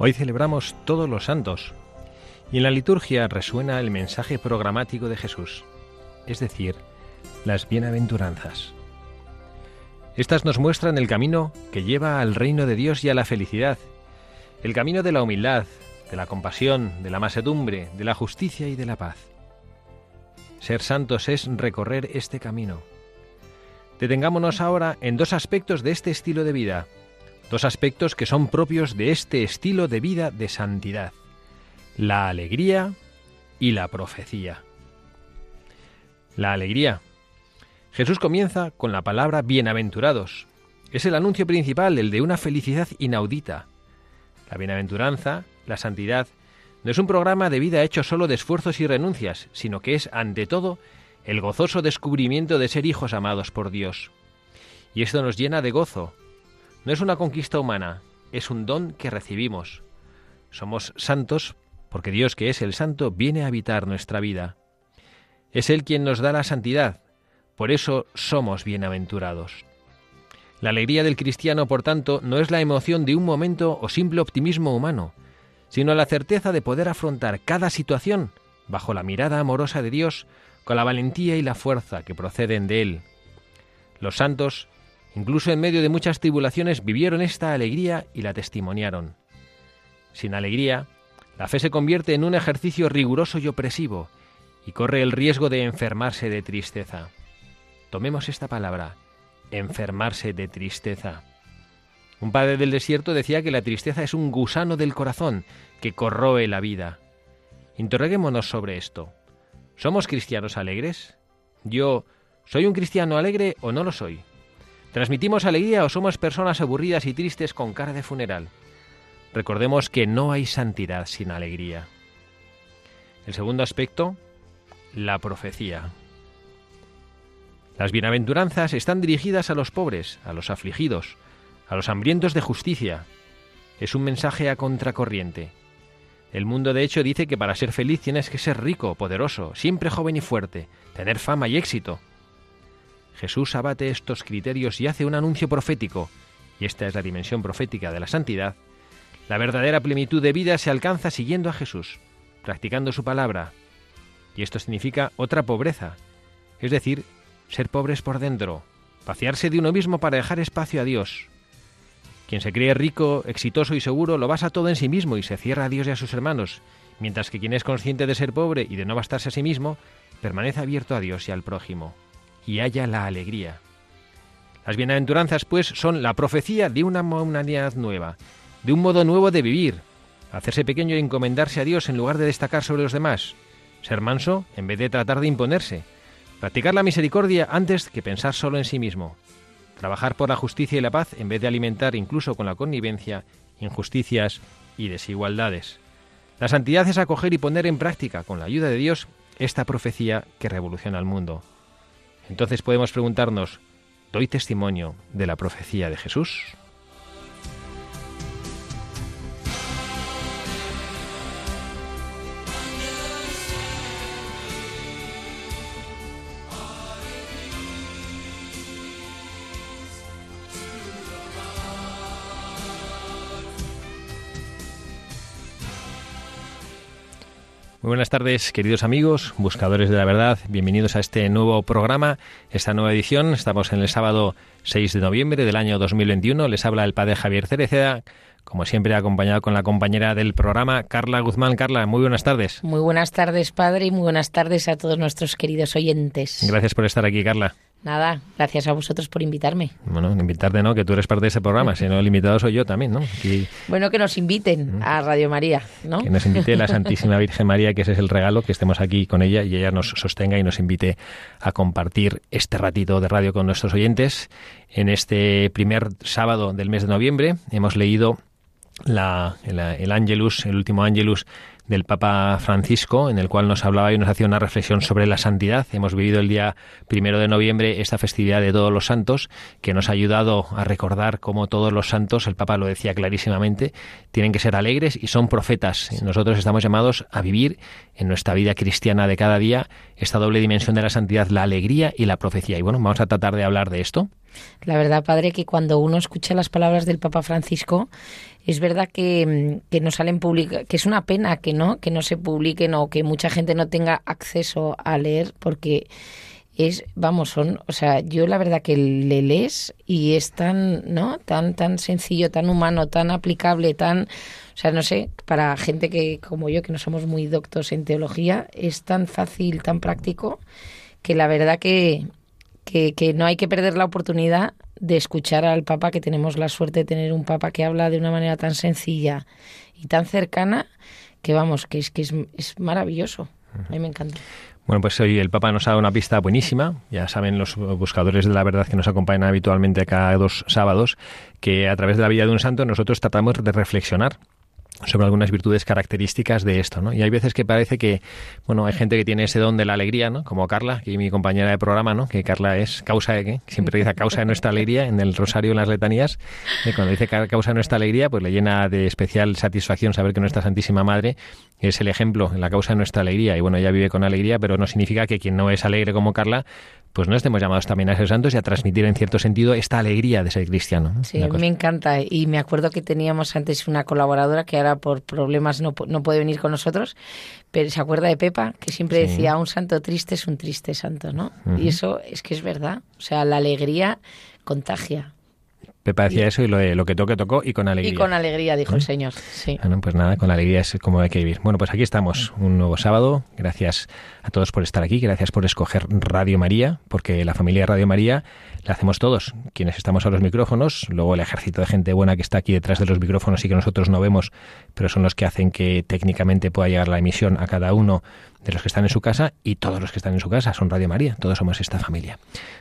Hoy celebramos todos los santos y en la liturgia resuena el mensaje programático de Jesús, es decir, las bienaventuranzas. Estas nos muestran el camino que lleva al reino de Dios y a la felicidad, el camino de la humildad, de la compasión, de la masedumbre, de la justicia y de la paz. Ser santos es recorrer este camino. Detengámonos ahora en dos aspectos de este estilo de vida, dos aspectos que son propios de este estilo de vida de santidad, la alegría y la profecía. La alegría. Jesús comienza con la palabra bienaventurados. Es el anuncio principal, el de una felicidad inaudita. La bienaventuranza, la santidad, no es un programa de vida hecho solo de esfuerzos y renuncias, sino que es, ante todo, el gozoso descubrimiento de ser hijos amados por Dios. Y esto nos llena de gozo, no es una conquista humana, es un don que recibimos. Somos santos porque Dios, que es el santo, viene a habitar nuestra vida. Es Él quien nos da la santidad, por eso somos bienaventurados. La alegría del cristiano, por tanto, no es la emoción de un momento o simple optimismo humano, sino la certeza de poder afrontar cada situación bajo la mirada amorosa de Dios, con la valentía y la fuerza que proceden de Él. Los santos Incluso en medio de muchas tribulaciones vivieron esta alegría y la testimoniaron. Sin alegría, la fe se convierte en un ejercicio riguroso y opresivo y corre el riesgo de enfermarse de tristeza. Tomemos esta palabra, enfermarse de tristeza. Un padre del desierto decía que la tristeza es un gusano del corazón que corroe la vida. Interroguémonos sobre esto. ¿Somos cristianos alegres? ¿Yo soy un cristiano alegre o no lo soy? ¿Transmitimos alegría o somos personas aburridas y tristes con cara de funeral? Recordemos que no hay santidad sin alegría. El segundo aspecto, la profecía. Las bienaventuranzas están dirigidas a los pobres, a los afligidos, a los hambrientos de justicia. Es un mensaje a contracorriente. El mundo de hecho dice que para ser feliz tienes que ser rico, poderoso, siempre joven y fuerte, tener fama y éxito. Jesús abate estos criterios y hace un anuncio profético, y esta es la dimensión profética de la santidad. La verdadera plenitud de vida se alcanza siguiendo a Jesús, practicando su palabra. Y esto significa otra pobreza, es decir, ser pobres por dentro, vaciarse de uno mismo para dejar espacio a Dios. Quien se cree rico, exitoso y seguro lo basa todo en sí mismo y se cierra a Dios y a sus hermanos, mientras que quien es consciente de ser pobre y de no bastarse a sí mismo, permanece abierto a Dios y al prójimo y haya la alegría. Las bienaventuranzas, pues, son la profecía de una humanidad nueva, de un modo nuevo de vivir, hacerse pequeño y encomendarse a Dios en lugar de destacar sobre los demás, ser manso en vez de tratar de imponerse, practicar la misericordia antes que pensar solo en sí mismo, trabajar por la justicia y la paz en vez de alimentar incluso con la connivencia injusticias y desigualdades. La santidad es acoger y poner en práctica, con la ayuda de Dios, esta profecía que revoluciona el mundo. Entonces podemos preguntarnos, ¿doy testimonio de la profecía de Jesús? Muy buenas tardes, queridos amigos, buscadores de la verdad. Bienvenidos a este nuevo programa, esta nueva edición. Estamos en el sábado 6 de noviembre del año 2021. Les habla el padre Javier Cereceda, como siempre acompañado con la compañera del programa, Carla Guzmán. Carla, muy buenas tardes. Muy buenas tardes, padre, y muy buenas tardes a todos nuestros queridos oyentes. Gracias por estar aquí, Carla. Nada, gracias a vosotros por invitarme. Bueno, invitarte no, que tú eres parte de ese programa, si no el invitado soy yo también, ¿no? Bueno, que nos inviten a Radio María, ¿no? Que nos invite la Santísima Virgen María, que ese es el regalo, que estemos aquí con ella y ella nos sostenga y nos invite a compartir este ratito de radio con nuestros oyentes. En este primer sábado del mes de noviembre hemos leído la, el, el Angelus, el último Angelus del Papa Francisco, en el cual nos hablaba y nos hacía una reflexión sobre la santidad. Hemos vivido el día primero de noviembre esta festividad de todos los santos, que nos ha ayudado a recordar cómo todos los santos, el Papa lo decía clarísimamente, tienen que ser alegres y son profetas. Nosotros estamos llamados a vivir en nuestra vida cristiana de cada día esta doble dimensión de la santidad, la alegría y la profecía. Y bueno, vamos a tratar de hablar de esto. La verdad, padre, que cuando uno escucha las palabras del Papa Francisco, es verdad que, que no salen públicas, que es una pena que no, que no se publiquen o que mucha gente no tenga acceso a leer, porque es, vamos, son, o sea, yo la verdad que le lees y es tan, ¿no? Tan, tan sencillo, tan humano, tan aplicable, tan, o sea, no sé, para gente que, como yo, que no somos muy doctos en teología, es tan fácil, tan práctico, que la verdad que, que, no hay que perder la oportunidad de escuchar al Papa, que tenemos la suerte de tener un Papa que habla de una manera tan sencilla y tan cercana, que vamos, que es que es, es maravilloso. A mí me encanta. Bueno, pues hoy el Papa nos ha dado una pista buenísima. Ya saben los buscadores de la verdad que nos acompañan habitualmente cada dos sábados, que a través de la vida de un santo nosotros tratamos de reflexionar sobre algunas virtudes características de esto, ¿no? Y hay veces que parece que, bueno, hay gente que tiene ese don de la alegría, ¿no? Como Carla, que mi compañera de programa, ¿no? Que Carla es causa de qué? Siempre dice causa de nuestra alegría en el rosario en las letanías. Y cuando dice causa de nuestra alegría, pues le llena de especial satisfacción saber que nuestra Santísima Madre es el ejemplo, la causa de nuestra alegría. Y bueno, ella vive con alegría, pero no significa que quien no es alegre como Carla, pues no estemos llamados también a ser santos y a transmitir en cierto sentido esta alegría de ser cristiano. Sí, me encanta. Y me acuerdo que teníamos antes una colaboradora que ahora por problemas no, no puede venir con nosotros, pero se acuerda de Pepa, que siempre Sí. decía, un santo triste es un triste santo, ¿no? Ujú. Y eso es que es verdad. O sea, la alegría contagia. Pepa decía eso y lo, de, lo que toque tocó y con alegría. Y con alegría, dijo ¿Eh? el Señor. Sí. Bueno, pues nada, con alegría es como hay que vivir. Bueno, pues aquí estamos, un nuevo sábado. Gracias a todos por estar aquí, gracias por escoger Radio María, porque la familia Radio María la hacemos todos, quienes estamos a los micrófonos, luego el ejército de gente buena que está aquí detrás de los micrófonos y que nosotros no vemos, pero son los que hacen que técnicamente pueda llegar la emisión a cada uno de los que están en su casa y todos los que están en su casa son Radio María, todos somos esta familia.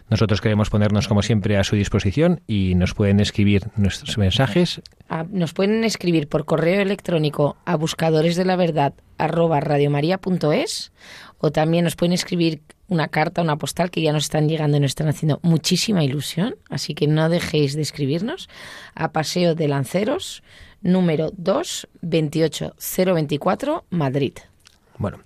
Nosotros queremos ponernos como siempre a su disposición y nos pueden escribir nuestros mensajes Ah, Nos pueden escribir por correo electrónico a buscadores de la verdad arroba radiomaria.es o también nos pueden escribir una carta, una postal que ya nos están llegando y nos están haciendo muchísima ilusión, así que no dejéis de escribirnos a Paseo de Lanceros, número 2, 28024, Madrid. Bueno,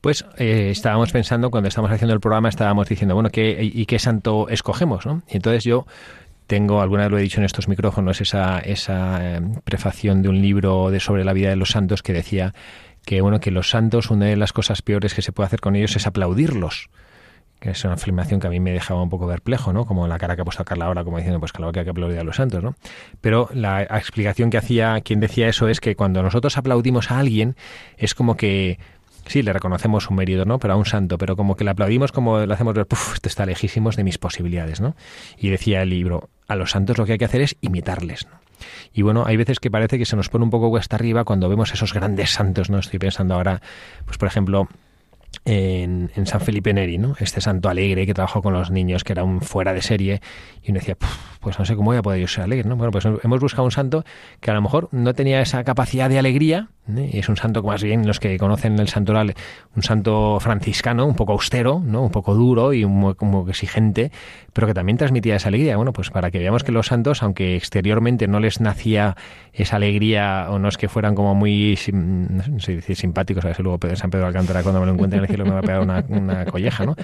pues eh, estábamos pensando, cuando estábamos haciendo el programa, estábamos diciendo, bueno, ¿qué, ¿y qué santo escogemos? ¿no? Y entonces yo tengo, alguna vez lo he dicho en estos micrófonos, esa, esa eh, prefación de un libro de sobre la vida de los santos que decía que, bueno, que los santos, una de las cosas peores que se puede hacer con ellos es aplaudirlos que es una afirmación que a mí me dejaba un poco perplejo, ¿no? Como la cara que ha puesto Carla ahora, como diciendo, pues claro que hay que aplaudir a los santos, ¿no? Pero la explicación que hacía quien decía eso es que cuando nosotros aplaudimos a alguien, es como que sí, le reconocemos un mérito, ¿no? Pero a un santo, pero como que le aplaudimos como le hacemos ver, puf, esto está lejísimos de mis posibilidades, ¿no? Y decía el libro, a los santos lo que hay que hacer es imitarles, ¿no? Y bueno, hay veces que parece que se nos pone un poco cuesta arriba cuando vemos esos grandes santos, ¿no? Estoy pensando ahora, pues por ejemplo, en, en, San Felipe Neri, ¿no? Este santo alegre que trabajó con los niños, que era un fuera de serie, y uno decía, pues no sé cómo voy a poder yo ser alegre, ¿no? Bueno, pues hemos buscado un santo que a lo mejor no tenía esa capacidad de alegría, ¿eh? es un santo más bien los que conocen el santoral, un santo franciscano, un poco austero, ¿no? Un poco duro y un como exigente, pero que también transmitía esa alegría. Bueno, pues para que veamos que los santos, aunque exteriormente no les nacía esa alegría, o no es que fueran como muy, no sé decir simpáticos, a ver si luego San Pedro Alcántara cuando me lo encuentre en el cielo me va a pegar una, una colleja, ¿no?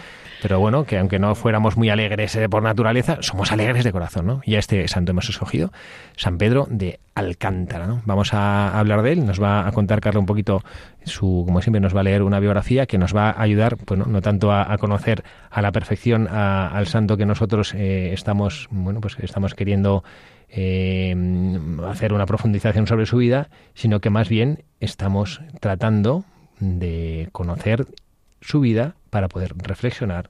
Pero bueno, que aunque no fuéramos muy alegres por naturaleza, somos alegres de corazón, ¿no? Y a este santo hemos escogido, San Pedro de Alcántara. ¿no? Vamos a hablar de él, nos va a contar Carla un poquito su, como siempre, nos va a leer una biografía que nos va a ayudar, bueno, no tanto a, conocer a la perfección al santo que nosotros eh, estamos, bueno, pues estamos queriendo eh, hacer una profundización sobre su vida, sino que más bien estamos tratando de conocer su vida para poder reflexionar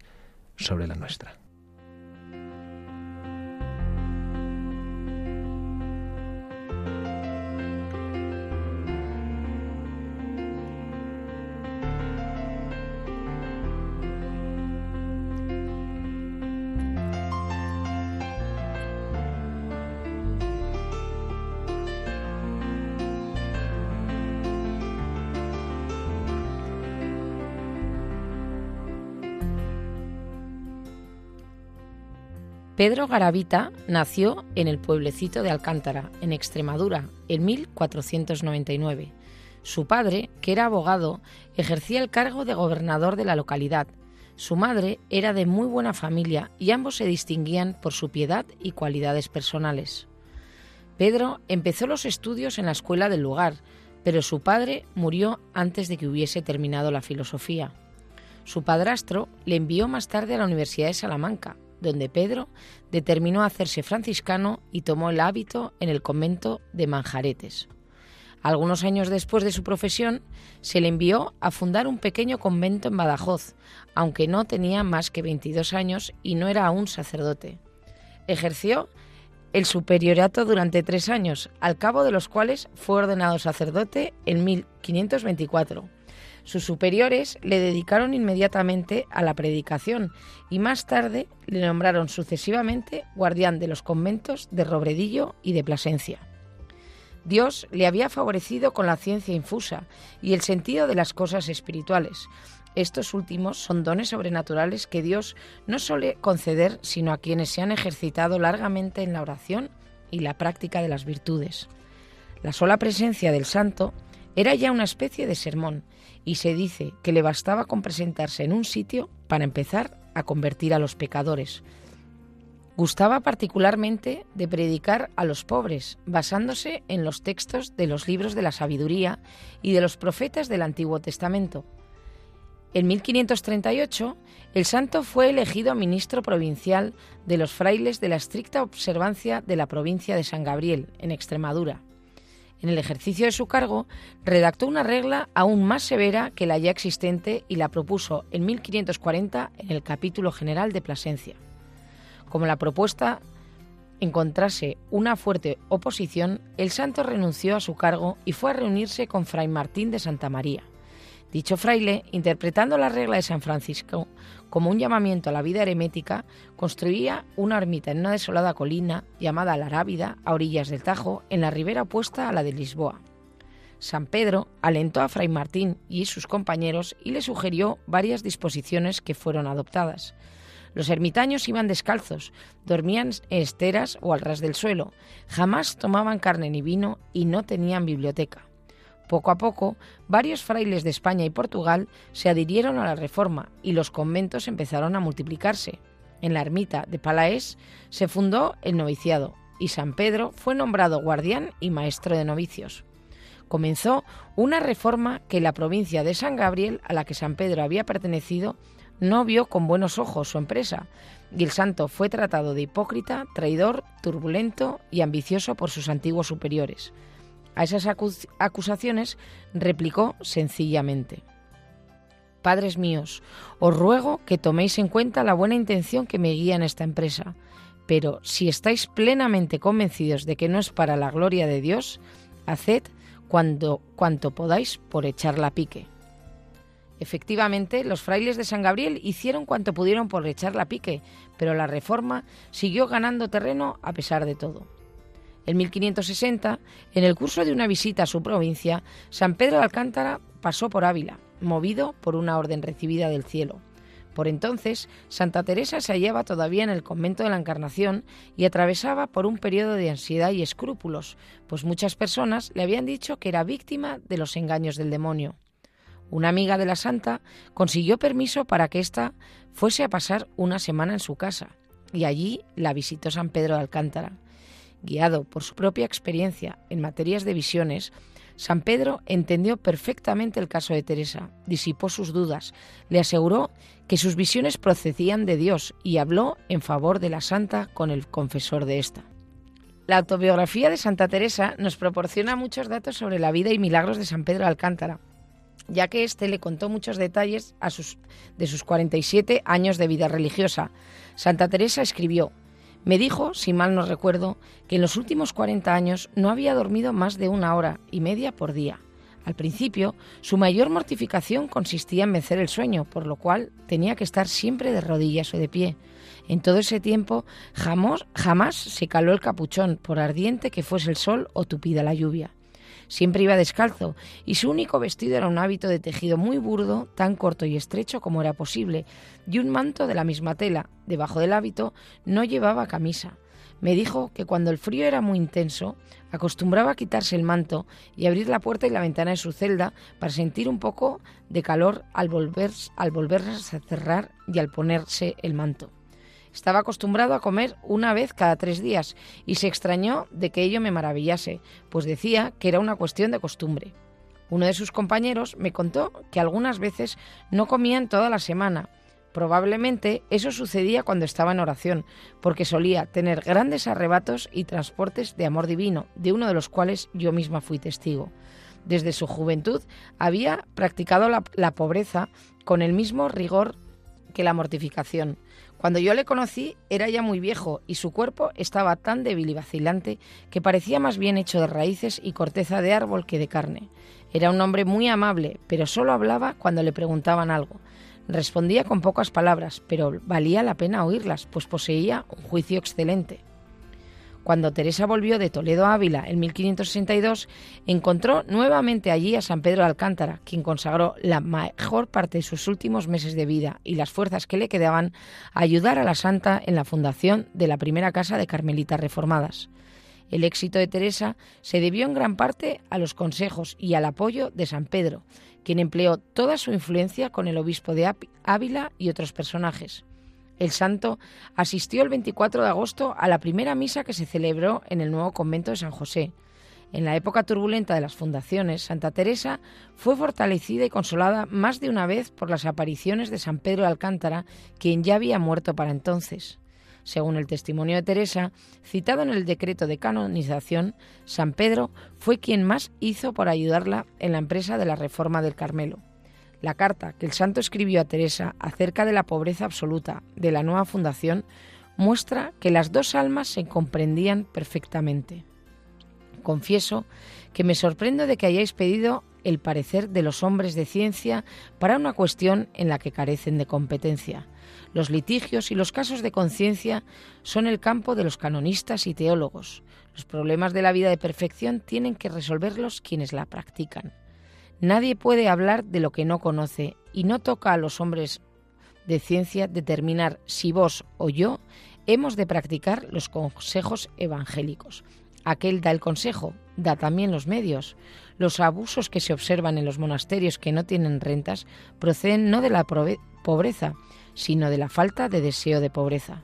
sobre la nuestra. Pedro Garavita nació en el pueblecito de Alcántara, en Extremadura, en 1499. Su padre, que era abogado, ejercía el cargo de gobernador de la localidad. Su madre era de muy buena familia y ambos se distinguían por su piedad y cualidades personales. Pedro empezó los estudios en la escuela del lugar, pero su padre murió antes de que hubiese terminado la filosofía. Su padrastro le envió más tarde a la Universidad de Salamanca, donde Pedro determinó hacerse franciscano y tomó el hábito en el convento de Manjaretes. Algunos años después de su profesión, se le envió a fundar un pequeño convento en Badajoz, aunque no tenía más que 22 años y no era aún sacerdote. Ejerció el superiorato durante tres años, al cabo de los cuales fue ordenado sacerdote en 1524 sus superiores le dedicaron inmediatamente a la predicación y más tarde le nombraron sucesivamente guardián de los conventos de Robredillo y de Plasencia. Dios le había favorecido con la ciencia infusa y el sentido de las cosas espirituales. Estos últimos son dones sobrenaturales que Dios no suele conceder sino a quienes se han ejercitado largamente en la oración y la práctica de las virtudes. La sola presencia del santo era ya una especie de sermón y se dice que le bastaba con presentarse en un sitio para empezar a convertir a los pecadores. Gustaba particularmente de predicar a los pobres, basándose en los textos de los libros de la sabiduría y de los profetas del Antiguo Testamento. En 1538, el santo fue elegido ministro provincial de los frailes de la estricta observancia de la provincia de San Gabriel, en Extremadura en el ejercicio de su cargo, redactó una regla aún más severa que la ya existente y la propuso en 1540 en el capítulo general de Plasencia. Como la propuesta encontrase una fuerte oposición, el santo renunció a su cargo y fue a reunirse con Fray Martín de Santa María. Dicho fraile, interpretando la regla de San Francisco como un llamamiento a la vida eremética, construía una ermita en una desolada colina llamada La Arábida, a orillas del Tajo, en la ribera opuesta a la de Lisboa. San Pedro alentó a Fray Martín y sus compañeros y le sugirió varias disposiciones que fueron adoptadas. Los ermitaños iban descalzos, dormían en esteras o al ras del suelo, jamás tomaban carne ni vino y no tenían biblioteca. Poco a poco, varios frailes de España y Portugal se adhirieron a la reforma y los conventos empezaron a multiplicarse. En la ermita de Palaés se fundó el noviciado y San Pedro fue nombrado guardián y maestro de novicios. Comenzó una reforma que la provincia de San Gabriel, a la que San Pedro había pertenecido, no vio con buenos ojos su empresa, y el santo fue tratado de hipócrita, traidor, turbulento y ambicioso por sus antiguos superiores. A esas acusaciones replicó sencillamente, Padres míos, os ruego que toméis en cuenta la buena intención que me guía en esta empresa, pero si estáis plenamente convencidos de que no es para la gloria de Dios, haced cuando, cuanto podáis por echarla a pique. Efectivamente, los frailes de San Gabriel hicieron cuanto pudieron por echarla a pique, pero la reforma siguió ganando terreno a pesar de todo. En 1560, en el curso de una visita a su provincia, San Pedro de Alcántara pasó por Ávila, movido por una orden recibida del cielo. Por entonces, Santa Teresa se hallaba todavía en el convento de la Encarnación y atravesaba por un periodo de ansiedad y escrúpulos, pues muchas personas le habían dicho que era víctima de los engaños del demonio. Una amiga de la santa consiguió permiso para que ésta fuese a pasar una semana en su casa, y allí la visitó San Pedro de Alcántara. Guiado por su propia experiencia en materias de visiones, San Pedro entendió perfectamente el caso de Teresa, disipó sus dudas, le aseguró que sus visiones procedían de Dios y habló en favor de la santa con el confesor de esta. La autobiografía de Santa Teresa nos proporciona muchos datos sobre la vida y milagros de San Pedro de Alcántara, ya que éste le contó muchos detalles sus, de sus 47 años de vida religiosa. Santa Teresa escribió, me dijo, si mal no recuerdo, que en los últimos 40 años no había dormido más de una hora y media por día. Al principio, su mayor mortificación consistía en vencer el sueño, por lo cual tenía que estar siempre de rodillas o de pie. En todo ese tiempo jamás, jamás se caló el capuchón, por ardiente que fuese el sol o tupida la lluvia. Siempre iba descalzo y su único vestido era un hábito de tejido muy burdo, tan corto y estrecho como era posible, y un manto de la misma tela. Debajo del hábito no llevaba camisa. Me dijo que cuando el frío era muy intenso, acostumbraba a quitarse el manto y abrir la puerta y la ventana de su celda para sentir un poco de calor al, volver, al volverse a cerrar y al ponerse el manto. Estaba acostumbrado a comer una vez cada tres días y se extrañó de que ello me maravillase, pues decía que era una cuestión de costumbre. Uno de sus compañeros me contó que algunas veces no comían toda la semana. Probablemente eso sucedía cuando estaba en oración, porque solía tener grandes arrebatos y transportes de amor divino, de uno de los cuales yo misma fui testigo. Desde su juventud había practicado la, la pobreza con el mismo rigor que la mortificación. Cuando yo le conocí era ya muy viejo y su cuerpo estaba tan débil y vacilante que parecía más bien hecho de raíces y corteza de árbol que de carne. Era un hombre muy amable, pero solo hablaba cuando le preguntaban algo. Respondía con pocas palabras, pero valía la pena oírlas, pues poseía un juicio excelente. Cuando Teresa volvió de Toledo a Ávila en 1562, encontró nuevamente allí a San Pedro de Alcántara, quien consagró la mejor parte de sus últimos meses de vida y las fuerzas que le quedaban a ayudar a la santa en la fundación de la primera casa de Carmelitas Reformadas. El éxito de Teresa se debió en gran parte a los consejos y al apoyo de San Pedro, quien empleó toda su influencia con el obispo de Ávila y otros personajes. El santo asistió el 24 de agosto a la primera misa que se celebró en el nuevo convento de San José. En la época turbulenta de las fundaciones, Santa Teresa fue fortalecida y consolada más de una vez por las apariciones de San Pedro de Alcántara, quien ya había muerto para entonces. Según el testimonio de Teresa, citado en el decreto de canonización, San Pedro fue quien más hizo por ayudarla en la empresa de la reforma del Carmelo. La carta que el santo escribió a Teresa acerca de la pobreza absoluta de la nueva fundación muestra que las dos almas se comprendían perfectamente. Confieso que me sorprendo de que hayáis pedido el parecer de los hombres de ciencia para una cuestión en la que carecen de competencia. Los litigios y los casos de conciencia son el campo de los canonistas y teólogos. Los problemas de la vida de perfección tienen que resolverlos quienes la practican. Nadie puede hablar de lo que no conoce y no toca a los hombres de ciencia determinar si vos o yo hemos de practicar los consejos evangélicos. Aquel da el consejo, da también los medios. Los abusos que se observan en los monasterios que no tienen rentas proceden no de la pobreza, sino de la falta de deseo de pobreza.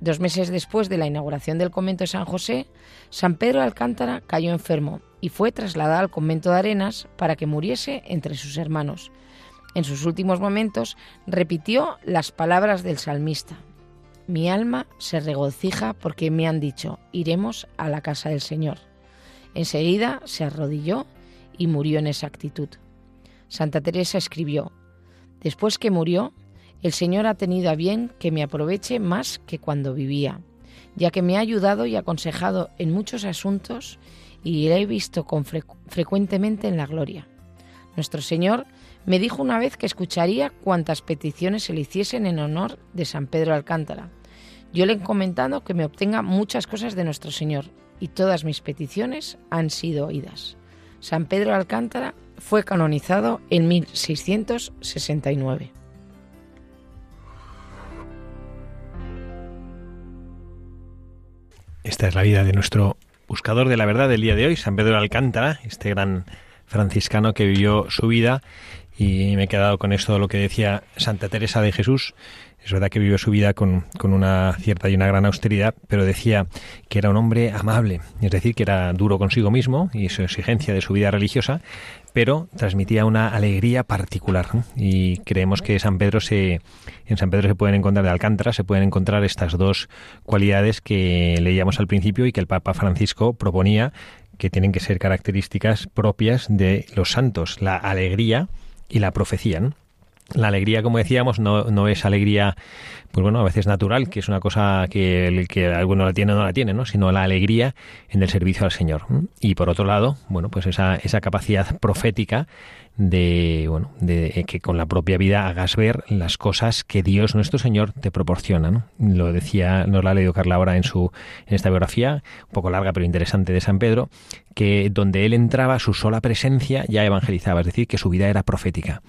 Dos meses después de la inauguración del convento de San José, San Pedro Alcántara cayó enfermo y fue trasladado al convento de Arenas para que muriese entre sus hermanos. En sus últimos momentos repitió las palabras del salmista. Mi alma se regocija porque me han dicho, iremos a la casa del Señor. Enseguida se arrodilló y murió en esa actitud. Santa Teresa escribió, Después que murió, el Señor ha tenido a bien que me aproveche más que cuando vivía, ya que me ha ayudado y aconsejado en muchos asuntos y la he visto con frecuentemente en la gloria. Nuestro Señor me dijo una vez que escucharía cuantas peticiones se le hiciesen en honor de San Pedro Alcántara. Yo le he comentado que me obtenga muchas cosas de nuestro Señor y todas mis peticiones han sido oídas. San Pedro Alcántara fue canonizado en 1669. Esta es la vida de nuestro buscador de la verdad del día de hoy, San Pedro de Alcántara, este gran franciscano que vivió su vida y me he quedado con esto lo que decía Santa Teresa de Jesús. Es verdad que vivió su vida con, con, una cierta y una gran austeridad, pero decía que era un hombre amable, es decir, que era duro consigo mismo y su exigencia de su vida religiosa, pero transmitía una alegría particular. Y creemos que San Pedro se, en San Pedro se pueden encontrar de Alcántara, se pueden encontrar estas dos cualidades que leíamos al principio y que el Papa Francisco proponía que tienen que ser características propias de los santos, la alegría y la profecía. La alegría, como decíamos, no, no, es alegría, pues bueno, a veces natural, que es una cosa que el que alguno la tiene o no la tiene, ¿no? Sino la alegría en el servicio al Señor. Y por otro lado, bueno, pues esa, esa capacidad profética de, bueno, de que con la propia vida hagas ver las cosas que Dios nuestro Señor te proporciona, ¿no? Lo decía, nos la ha leído Carla ahora en su, en esta biografía, un poco larga pero interesante de San Pedro, que donde él entraba, su sola presencia ya evangelizaba, es decir, que su vida era profética.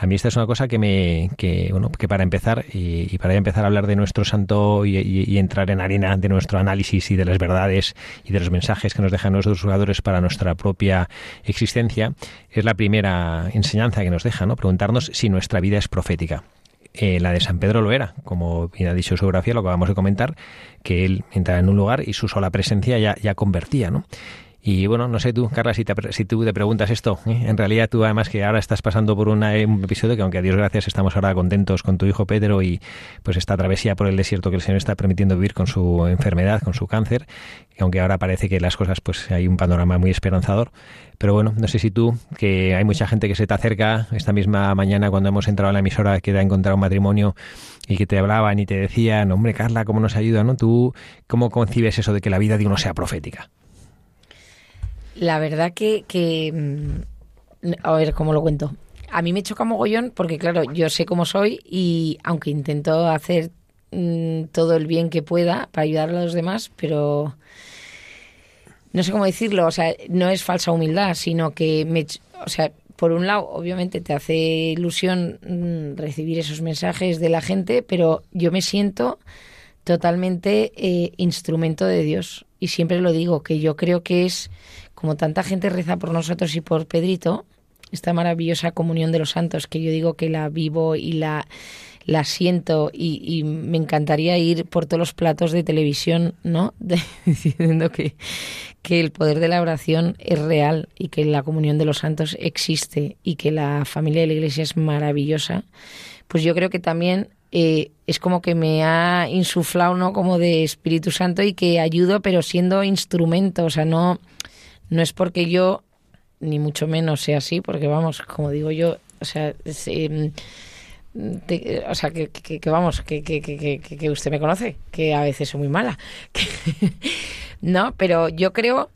A mí esta es una cosa que me, que, bueno, que para empezar y, para empezar a hablar de nuestro santo y, entrar en arena de nuestro análisis y de las verdades y de los mensajes que nos dejan nuestros jugadores para nuestra propia existencia, es la primera enseñanza que nos deja, ¿no? Preguntarnos si nuestra vida es profética. Eh, la de San Pedro lo era, como bien ha dicho su biografía, lo que vamos a comentar, que él entraba en un lugar y su sola presencia ya, ya convertía, ¿no? Y bueno, no sé tú, Carla, si, te, si tú te preguntas esto, ¿eh? en realidad tú además que ahora estás pasando por un episodio que aunque a Dios gracias estamos ahora contentos con tu hijo Pedro y pues esta travesía por el desierto que el Señor está permitiendo vivir con su enfermedad, con su cáncer, y aunque ahora parece que las cosas pues hay un panorama muy esperanzador, pero bueno, no sé si tú, que hay mucha gente que se te acerca esta misma mañana cuando hemos entrado a la emisora que te ha encontrado un matrimonio y que te hablaban y te decían, hombre Carla, ¿cómo nos ayuda? ¿no? ¿Tú cómo concibes eso de que la vida de uno sea profética? La verdad que, que, mm, a ver, ¿cómo lo cuento? A mí me choca mogollón porque, claro, yo sé cómo soy y aunque intento hacer mm, todo el bien que pueda para ayudar a los demás, pero no sé cómo decirlo, o sea, no es falsa humildad, sino que me, o sea, por un lado, obviamente te hace ilusión mm, recibir esos mensajes de la gente, pero yo me siento totalmente eh, instrumento de Dios. Y siempre lo digo, que yo creo que es como tanta gente reza por nosotros y por Pedrito, esta maravillosa comunión de los santos, que yo digo que la vivo y la, la siento y, me encantaría ir por todos los platos de televisión, ¿no? diciendo que, que el poder de la oración es real y que la comunión de los santos existe y que la familia de la iglesia es maravillosa, pues yo creo que también eh, es como que me ha insuflado, ¿no? Como de Espíritu Santo y que ayudo, pero siendo instrumento, o sea, no no es porque yo, ni mucho menos sea así, porque vamos, como digo yo, o sea, em, o sea, que, que, vamos, que, que, usted me conoce, que a veces soy muy mala. no, pero yo creo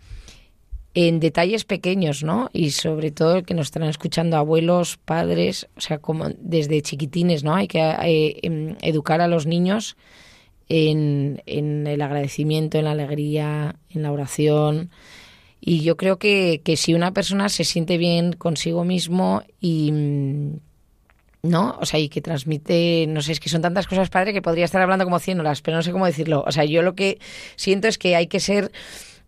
en detalles pequeños, ¿no? Y sobre todo que nos están escuchando abuelos, padres, o sea, como desde chiquitines, ¿no? Hay que eh, em, educar a los niños en, en el agradecimiento, en la alegría, en la oración, y yo creo que, que si una persona se siente bien consigo mismo y mm, ¿no? O sea, y que transmite, no sé, es que son tantas cosas, padre, que podría estar hablando como cien horas, pero no sé cómo decirlo. O sea, yo lo que siento es que hay que ser,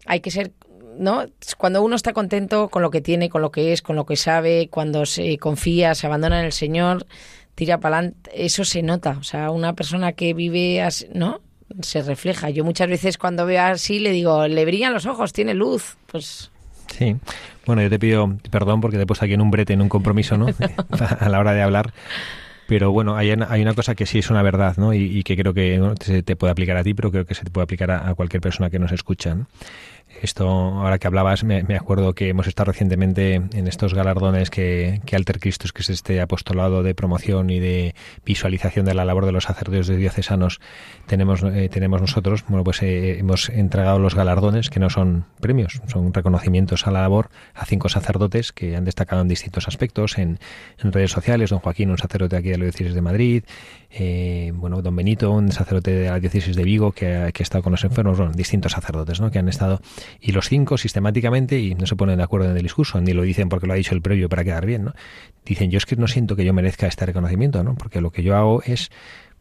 hay que ser, ¿no? Cuando uno está contento con lo que tiene, con lo que es, con lo que sabe, cuando se confía, se abandona en el Señor, tira para adelante, eso se nota. O sea, una persona que vive así, ¿no? Se refleja. Yo muchas veces cuando veo así le digo, le brillan los ojos, tiene luz. Pues Sí. Bueno, yo te pido perdón porque te he puesto aquí en un brete, en un compromiso, ¿no? a la hora de hablar. Pero bueno, hay, una cosa que sí es una verdad, ¿no? Y, que creo que se te puede aplicar a ti, pero creo que se te puede aplicar a, cualquier persona que nos escucha. Esto, ahora que hablabas, me, acuerdo que hemos estado recientemente en estos galardones que, que Alter Christus, que es este apostolado de promoción y de visualización de la labor de los sacerdotes diocesanos, tenemos, eh, tenemos nosotros. Bueno, pues eh, hemos entregado los galardones, que no son premios, son reconocimientos a la labor a cinco sacerdotes que han destacado en distintos aspectos en, en redes sociales. Don Joaquín, un sacerdote aquí de la diócesis de Madrid, eh, bueno, don Benito, un sacerdote de la diócesis de Vigo que, ha estado con los enfermos, bueno, distintos sacerdotes, ¿no? Que han estado y los cinco sistemáticamente y no se ponen de acuerdo en el discurso, ni lo dicen porque lo ha dicho el previo para quedar bien, ¿no? Dicen, yo es que no siento que yo merezca este reconocimiento, ¿no? Porque lo que yo hago es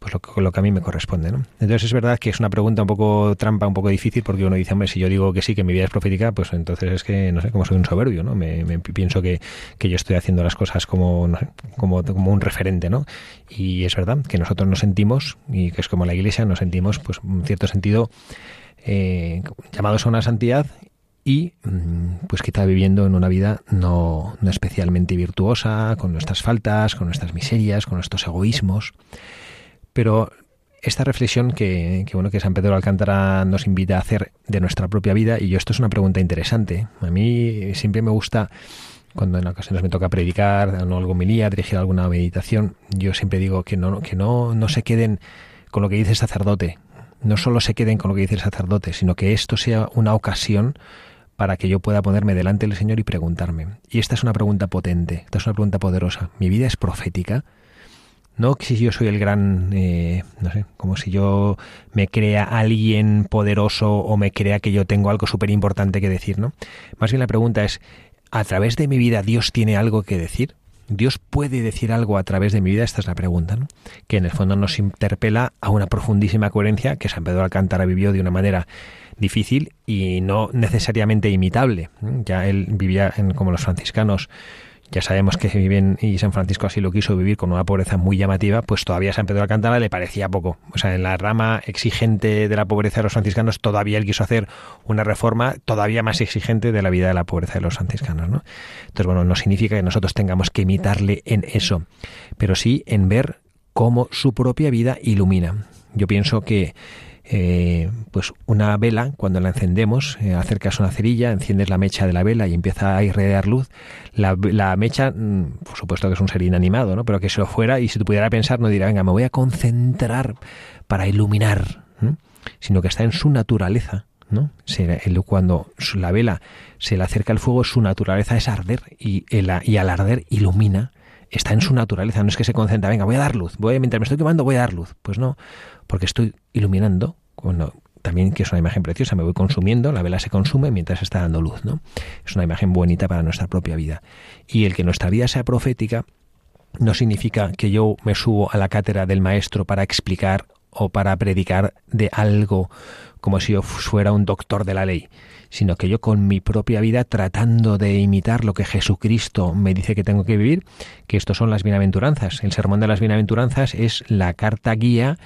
pues lo, lo, que a mí me corresponde. ¿no? Entonces es verdad que es una pregunta un poco trampa, un poco difícil, porque uno dice, hombre, si yo digo que sí, que mi vida es profética, pues entonces es que, no sé, como soy un soberbio, ¿no? Me, pienso que, que, yo estoy haciendo las cosas como, como, un referente, ¿no? Y es verdad que nosotros nos sentimos, y que es como la Iglesia, nos sentimos, pues en cierto sentido, eh, llamados a una santidad y mm, pues está viviendo en una vida no, no, especialmente virtuosa, con nuestras faltas, con nuestras miserias, con nuestros egoísmos. Pero esta reflexión que, bueno que San Pedro Alcántara nos invita a hacer de nuestra propia vida, y yo esto es una pregunta interesante. A mí siempre me gusta, cuando en ocasiones me toca predicar, o algo milía, dirigir alguna meditación, yo siempre digo que no, que no, no se queden con lo que dice el sacerdote, no solo se queden con lo que dice el sacerdote, sino que esto sea una ocasión para que yo pueda ponerme delante del Señor y preguntarme. Y esta es una pregunta potente, esta es una pregunta poderosa. ¿Mi vida es profética? No si yo soy el gran, eh, no sé, como si yo me crea alguien poderoso o me crea que yo tengo algo súper importante que decir, ¿no? Más bien la pregunta es, ¿a través de mi vida Dios tiene algo que decir? ¿Dios puede decir algo a través de mi vida? Esta es la pregunta, ¿no? Que en el fondo nos interpela a una profundísima coherencia que San Pedro Alcántara vivió de una manera difícil y no necesariamente imitable. Ya él vivía en, como los franciscanos ya sabemos que viven y San Francisco así lo quiso vivir con una pobreza muy llamativa, pues todavía San Pedro de Alcántara le parecía poco. O sea, en la rama exigente de la pobreza de los franciscanos todavía él quiso hacer una reforma todavía más exigente de la vida de la pobreza de los franciscanos, ¿no? Entonces, bueno, no significa que nosotros tengamos que imitarle en eso, pero sí en ver cómo su propia vida ilumina. Yo pienso que eh, pues una vela, cuando la encendemos, eh, acercas una cerilla, enciendes la mecha de la vela y empieza a irradiar luz, la, mecha, mm, por supuesto que es un ser inanimado, ¿no? pero que se lo fuera y si tú pudiera pensar no dirá, venga, me voy a concentrar para iluminar, sino que está en su naturaleza. ¿no? cuando la vela se le acerca al fuego, su naturaleza es arder y, y al arder ilumina está en su naturaleza, no es que se concentra, venga, voy a dar luz, voy, mientras me estoy quemando voy a dar luz. Pues no, porque estoy iluminando, bueno, también que es una imagen preciosa, me voy consumiendo, la vela se consume mientras está dando luz, ¿no? Es una imagen bonita para nuestra propia vida. Y el que nuestra vida sea profética no significa que yo me subo a la cátedra del maestro para explicar o para predicar de algo como si yo fuera un doctor de la ley, sino que yo con mi propia vida tratando de imitar lo que Jesucristo me dice que tengo que vivir, que estos son las bienaventuranzas. El sermón de las bienaventuranzas es la carta guía,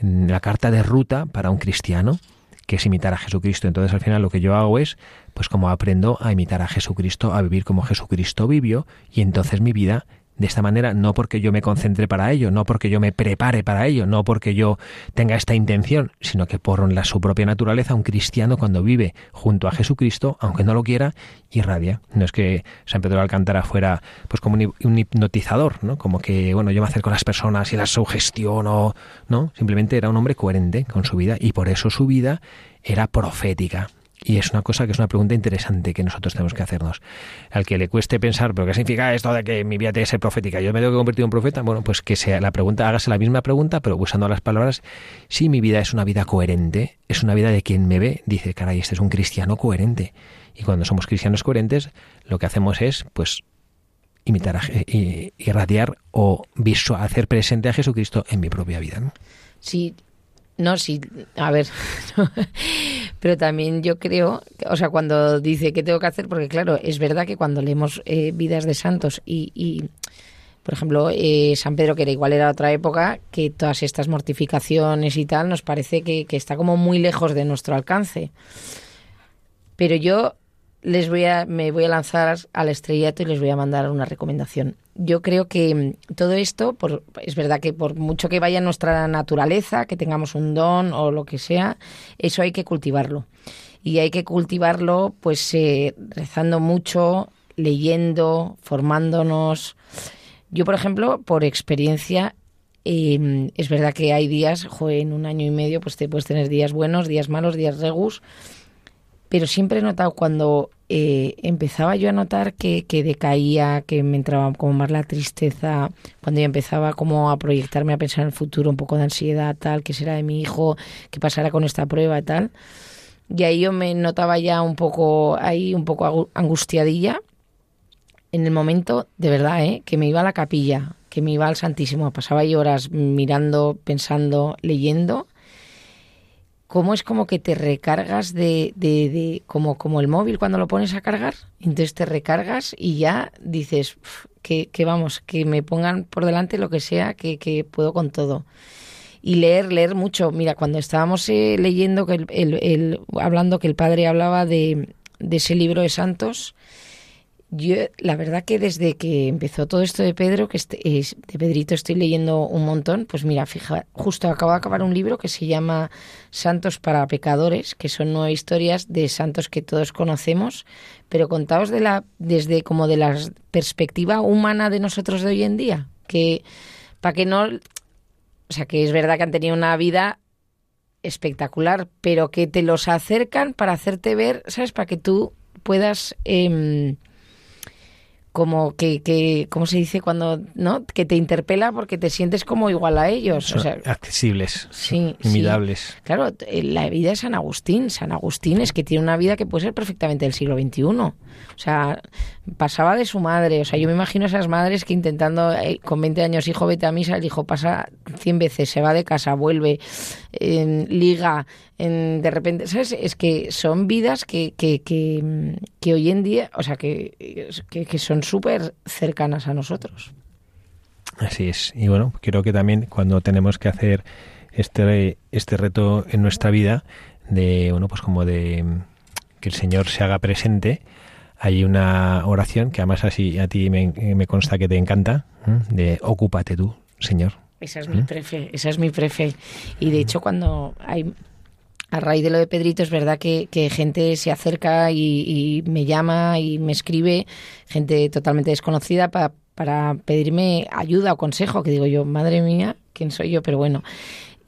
la carta de ruta para un cristiano que es imitar a Jesucristo. Entonces al final lo que yo hago es, pues como aprendo a imitar a Jesucristo, a vivir como Jesucristo vivió, y entonces mi vida de esta manera, no porque yo me concentre para ello, no porque yo me prepare para ello, no porque yo tenga esta intención, sino que por la, su propia naturaleza, un cristiano cuando vive junto a Jesucristo, aunque no lo quiera, irradia. No es que San Pedro Alcántara fuera pues como un, hipnotizador, ¿no? Como que, bueno, yo me acerco a las personas y las sugestiono, ¿no? Simplemente era un hombre coherente con su vida y por eso su vida era profética. Y es una cosa que es una pregunta interesante que nosotros tenemos que hacernos. Al que le cueste pensar, ¿pero qué significa esto de que mi vida tiene que ser profética? ¿Yo me tengo que convertir en profeta? Bueno, pues que sea la pregunta, hágase la misma pregunta, pero usando las palabras, si mi vida es una vida coherente, es una vida de quien me ve, dice, caray, este es un cristiano coherente. Y cuando somos cristianos coherentes, lo que hacemos es, pues, imitar, a, irradiar o hacer presente a Jesucristo en mi propia vida. ¿no? Sí, no, sí, a ver, pero también yo creo, o sea, cuando dice qué tengo que hacer, porque claro, es verdad que cuando leemos eh, vidas de santos y, y por ejemplo, eh, San Pedro, que era igual era otra época, que todas estas mortificaciones y tal, nos parece que, que está como muy lejos de nuestro alcance. Pero yo les voy a, me voy a lanzar al estrellato y les voy a mandar una recomendación. Yo creo que mm, todo esto, por, es verdad que por mucho que vaya nuestra naturaleza, que tengamos un don o lo que sea, eso hay que cultivarlo. Y hay que cultivarlo pues eh, rezando mucho, leyendo, formándonos. Yo, por ejemplo, por experiencia, em, es verdad que hay días, en un año y medio, pues te puedes tener días buenos, días malos, días regus, pero siempre he notado cuando eh, empezaba yo a notar que, que, decaía, que me entraba como más la tristeza, cuando yo empezaba como a proyectarme a pensar en el futuro, un poco de ansiedad, tal, qué será de mi hijo, qué pasará con esta prueba tal. Y ahí yo me notaba ya un poco, ahí un poco angustiadilla en el momento, de verdad, ¿eh? que me iba a la capilla, que me iba al Santísimo, pasaba ahí horas mirando, pensando, leyendo, cómo es como que te recargas de, de, de como, como el móvil cuando lo pones a cargar, entonces te recargas y ya dices que, que vamos, que me pongan por delante lo que sea, que, que puedo con todo y leer, leer mucho. Mira, cuando estábamos eh, leyendo, que el, el, hablando que el padre hablaba de, de, ese libro de Santos, yo la verdad que desde que empezó todo esto de Pedro, que este, es, de Pedrito estoy leyendo un montón, pues mira, fija, justo acabo de acabar un libro que se llama Santos para pecadores, que son nueve historias de santos que todos conocemos, pero contados de la, desde como de la perspectiva humana de nosotros de hoy en día, que para que no o sea, que es verdad que han tenido una vida espectacular, pero que te los acercan para hacerte ver, ¿sabes? Para que tú puedas... Eh, como que, que, ¿cómo se dice cuando, no? Que te interpela porque te sientes como igual a ellos. Son o sea, accesibles, sí, imitables. Sí. Claro, la vida de San Agustín. San Agustín es que tiene una vida que puede ser perfectamente del siglo XXI. O sea, pasaba de su madre. O sea, yo me imagino esas madres que intentando, eh, con 20 años, hijo, vete a misa, el hijo pasa 100 veces, se va de casa, vuelve, eh, liga, en, de repente, ¿sabes? Es que son vidas que, que, que, que hoy en día, o sea, que, que, que son súper cercanas a nosotros. Así es. Y bueno, creo que también cuando tenemos que hacer este, este reto en nuestra vida, de, bueno, pues como de que el Señor se haga presente, hay una oración que además así a ti me, me consta que te encanta, ¿eh? de ocúpate tú, Señor. Esa es mi prefe, esa es mi prefe. Y de hecho cuando hay a raíz de lo de Pedrito es verdad que, que gente se acerca y, me llama y me escribe, gente totalmente desconocida para, pedirme ayuda o consejo, que digo yo, madre mía, ¿quién soy yo? Pero bueno.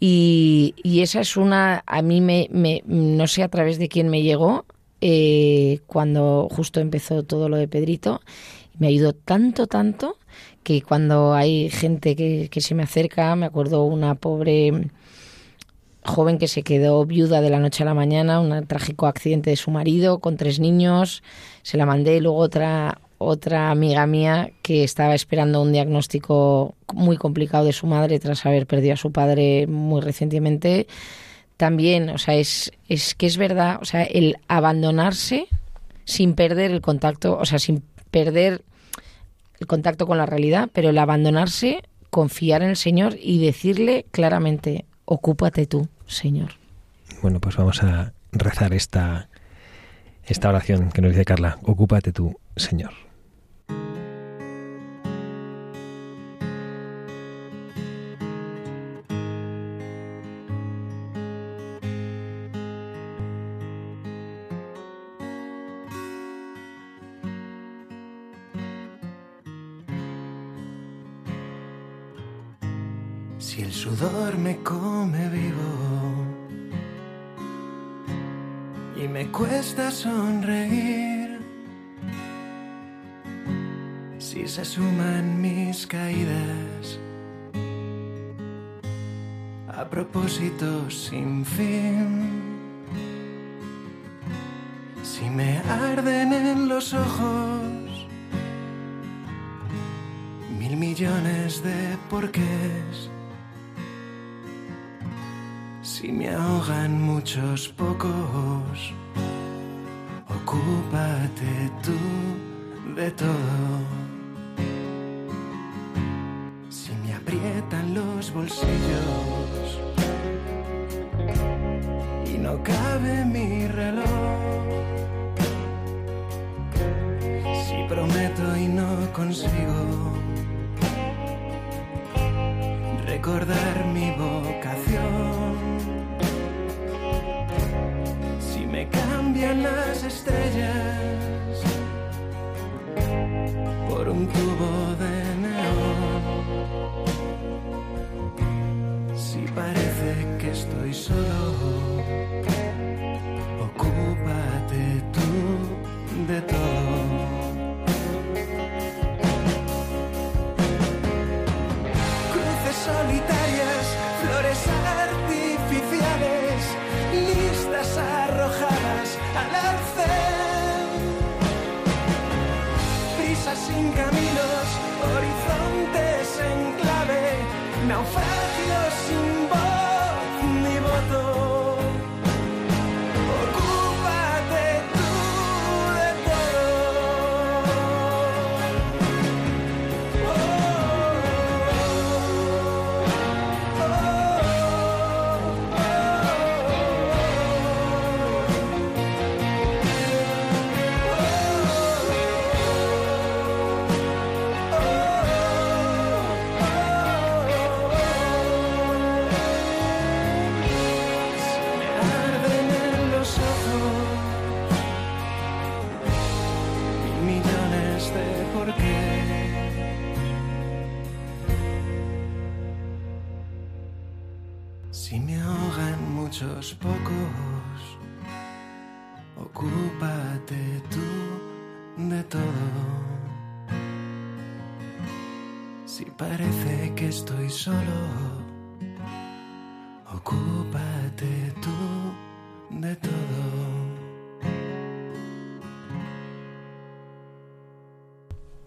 Y, y esa es una, a mí me, me, no sé a través de quién me llegó, eh, cuando justo empezó todo lo de Pedrito, me ayudó tanto, tanto, que cuando hay gente que, que se me acerca, me acuerdo una pobre joven que se quedó viuda de la noche a la mañana, un trágico accidente de su marido con tres niños. Se la mandé luego otra otra amiga mía que estaba esperando un diagnóstico muy complicado de su madre tras haber perdido a su padre muy recientemente. También, o sea, es, es que es verdad, o sea, el abandonarse sin perder el contacto, o sea, sin perder el contacto con la realidad, pero el abandonarse, confiar en el Señor y decirle claramente, ocúpate tú, Señor. Bueno, pues vamos a rezar esta, esta oración que nos dice Carla. Ocúpate tú, Señor. Si el sudor me sonreír, si se suman mis caídas a propósito sin fin, si me arden en los ojos mil millones de porqués. Si me ahogan muchos pocos, tú de todo. Si me aprietan los bolsillos y no cabe mi reloj, si prometo y no consigo recordar mi vocación. Si me cambian las estrellas por un tubo de neón. Si parece que estoy solo, ocúpate tú de todo. Solo, ocúpate tú de todo.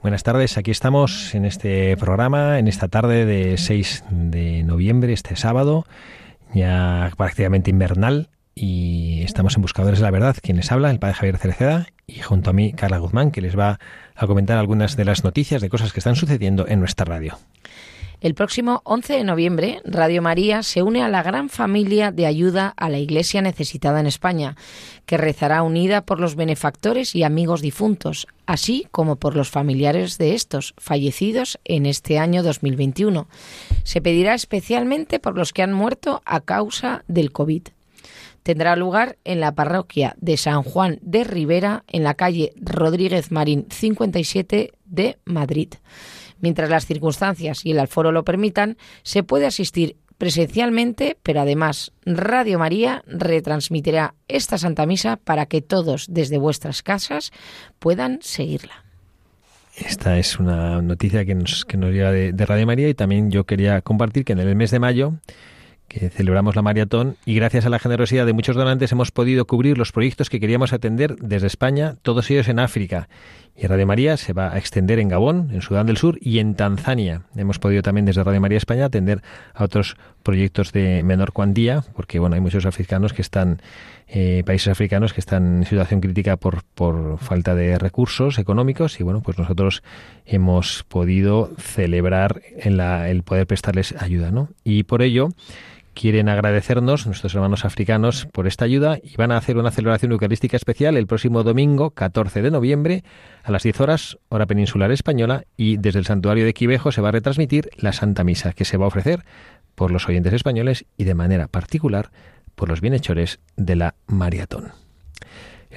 Buenas tardes, aquí estamos en este programa, en esta tarde de 6 de noviembre, este sábado, ya prácticamente invernal, y estamos en Buscadores de la Verdad. Quien les habla, el padre Javier Cereceda, y junto a mí, Carla Guzmán, que les va a comentar algunas de las noticias de cosas que están sucediendo en nuestra radio. El próximo 11 de noviembre, Radio María se une a la gran familia de ayuda a la Iglesia necesitada en España, que rezará unida por los benefactores y amigos difuntos, así como por los familiares de estos, fallecidos en este año 2021. Se pedirá especialmente por los que han muerto a causa del COVID. Tendrá lugar en la parroquia de San Juan de Rivera, en la calle Rodríguez Marín 57 de Madrid. Mientras las circunstancias y el aforo lo permitan, se puede asistir presencialmente, pero además Radio María retransmitirá esta Santa Misa para que todos desde vuestras casas puedan seguirla. Esta es una noticia que nos, que nos llega de, de Radio María y también yo quería compartir que en el mes de mayo que celebramos la maratón y gracias a la generosidad de muchos donantes hemos podido cubrir los proyectos que queríamos atender desde España, todos ellos en África. Y Radio María se va a extender en Gabón, en Sudán del Sur y en Tanzania. Hemos podido también desde Radio María España atender a otros proyectos de menor cuantía, porque bueno, hay muchos africanos que están, eh, países africanos que están en situación crítica por, por falta de recursos económicos y bueno, pues nosotros hemos podido celebrar en la, el poder prestarles ayuda, ¿no? Y por ello quieren agradecernos, nuestros hermanos africanos, por esta ayuda y van a hacer una celebración eucarística especial el próximo domingo, 14 de noviembre, a las 10 horas, hora peninsular española, y desde el santuario de Quivejo se va a retransmitir la Santa Misa, que se va a ofrecer por los oyentes españoles y de manera particular por los bienhechores de la maratón.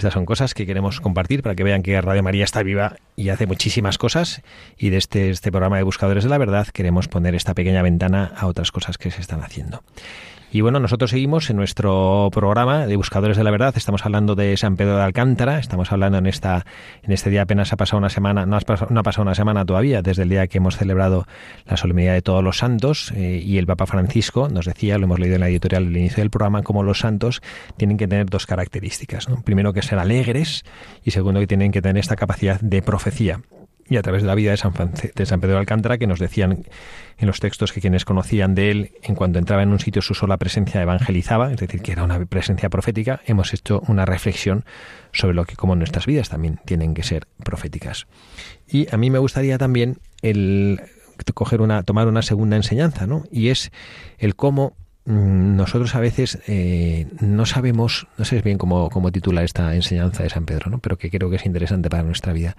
Estas son cosas que queremos compartir para que vean que Radio María está viva y hace muchísimas cosas y de este, este programa de Buscadores de la Verdad queremos poner esta pequeña ventana a otras cosas que se están haciendo. Y bueno, nosotros seguimos en nuestro programa de Buscadores de la Verdad. Estamos hablando de San Pedro de Alcántara. Estamos hablando en esta en este día apenas ha pasado una semana, no ha pasado, una semana todavía desde el día que hemos celebrado la solemnidad de todos los santos eh, y el Papa Francisco nos decía, lo hemos leído en la editorial al inicio del programa, como los santos tienen que tener dos características. Primero que ser alegres y segundo que tienen que tener esta capacidad de profecía y a través de la vida de San, Pedro de Alcántara, que nos decían en los textos que quienes conocían de él, en cuanto entraba en un sitio su sola presencia evangelizaba, es decir, que era una presencia profética, hemos hecho una reflexión sobre lo que como nuestras vidas también tienen que ser proféticas. Y a mí me gustaría también el coger una, tomar una segunda enseñanza, ¿no? Y es el cómo nosotros a veces eh, no sabemos, no sé bien cómo, cómo titula esta enseñanza de San Pedro, ¿no? pero que creo que es interesante para nuestra vida.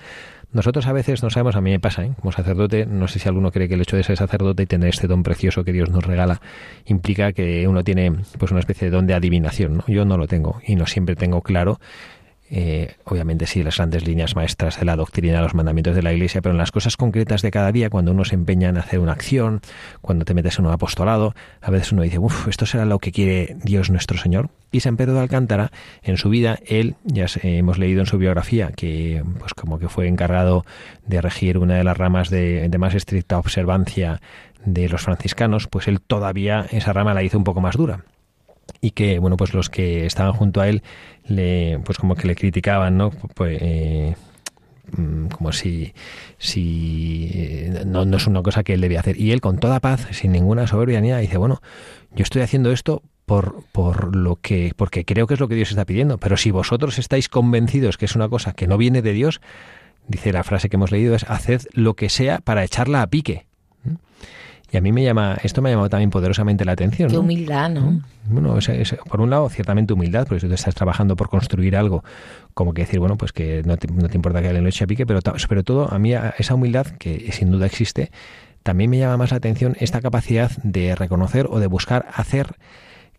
Nosotros a veces no sabemos, a mí me pasa, ¿eh? como sacerdote, no sé si alguno cree que el hecho de ser sacerdote y tener este don precioso que Dios nos regala implica que uno tiene pues una especie de don de adivinación. ¿no? Yo no lo tengo y no siempre tengo claro eh, obviamente sí, las grandes líneas maestras de la doctrina, los mandamientos de la Iglesia, pero en las cosas concretas de cada día, cuando uno se empeña en hacer una acción, cuando te metes en un apostolado, a veces uno dice, uff, esto será lo que quiere Dios nuestro Señor. Y San Pedro de Alcántara, en su vida, él, ya hemos leído en su biografía, que pues como que fue encargado de regir una de las ramas de, de más estricta observancia de los franciscanos, pues él todavía esa rama la hizo un poco más dura y que bueno pues los que estaban junto a él le pues como que le criticaban no pues eh, como si si no, no es una cosa que él debía hacer. Y él con toda paz, sin ninguna soberbia ni nada, dice, bueno, yo estoy haciendo esto por, por lo que, porque creo que es lo que Dios está pidiendo. Pero si vosotros estáis convencidos que es una cosa que no viene de Dios, dice la frase que hemos leído es haced lo que sea para echarla a pique. Y a mí me llama, esto me ha llamado también poderosamente la atención. Qué humildad, ¿no? Bueno, por un lado, ciertamente humildad, porque si tú estás trabajando por construir algo, como que decir, bueno, pues que no te, no te importa que alguien lo eche a pique, pero sobre todo a mí esa humildad, que sin duda existe, también me llama más la atención esta capacidad de reconocer o de buscar hacer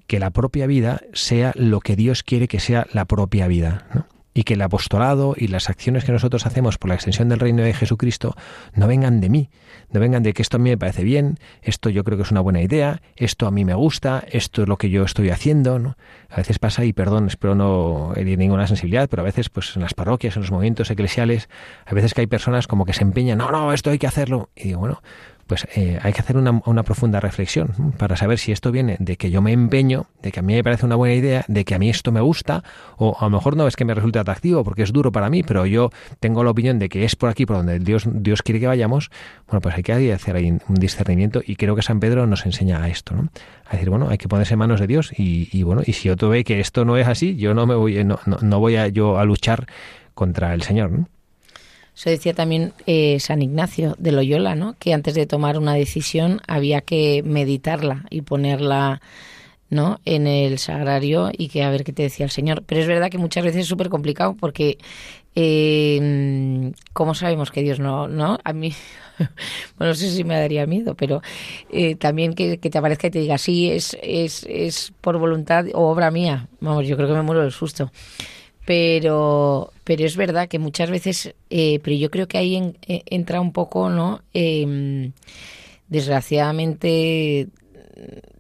que la propia vida sea lo que Dios quiere que sea la propia vida. ¿no? Y que el apostolado y las acciones que nosotros hacemos por la extensión del reino de Jesucristo no vengan de mí, no vengan de que esto a mí me parece bien, esto yo creo que es una buena idea, esto a mí me gusta, esto es lo que yo estoy haciendo, ¿no? A veces pasa, y perdón, espero no herir ninguna sensibilidad, pero a veces pues en las parroquias, en los movimientos eclesiales, a veces que hay personas como que se empeñan, no, no, esto hay que hacerlo. Y digo, bueno, pues eh, hay que hacer una, una, profunda reflexión para saber si esto viene de que yo me empeño, de que a mí me parece una buena idea, de que a mí esto me gusta, o a lo mejor no es que me resulte atractivo porque es duro para mí, pero yo tengo la opinión de que es por aquí por donde Dios, Dios quiere que vayamos, bueno, pues hay que hacer ahí un discernimiento y creo que San Pedro nos enseña a esto, ¿no? A decir, bueno, hay que ponerse en manos de Dios y, bueno, y si otro ve que esto no es así, yo no me voy, no, no, no voy a yo a luchar contra el Señor, ¿no? Eso decía también eh, San Ignacio de Loyola, ¿no? Que antes de tomar una decisión había que meditarla y ponerla ¿no? en el sagrario y que a ver qué te decía el Señor. Pero es verdad que muchas veces es súper complicado porque eh, ¿cómo sabemos que Dios no, no? A mí, bueno, no sé si me daría miedo, pero eh, también que, te aparezca y te diga, sí, es, es, es por voluntad o obra mía. Vamos, yo creo que me muero del susto pero pero es verdad que muchas veces eh, pero yo creo que ahí en, eh, entra un poco no eh, desgraciadamente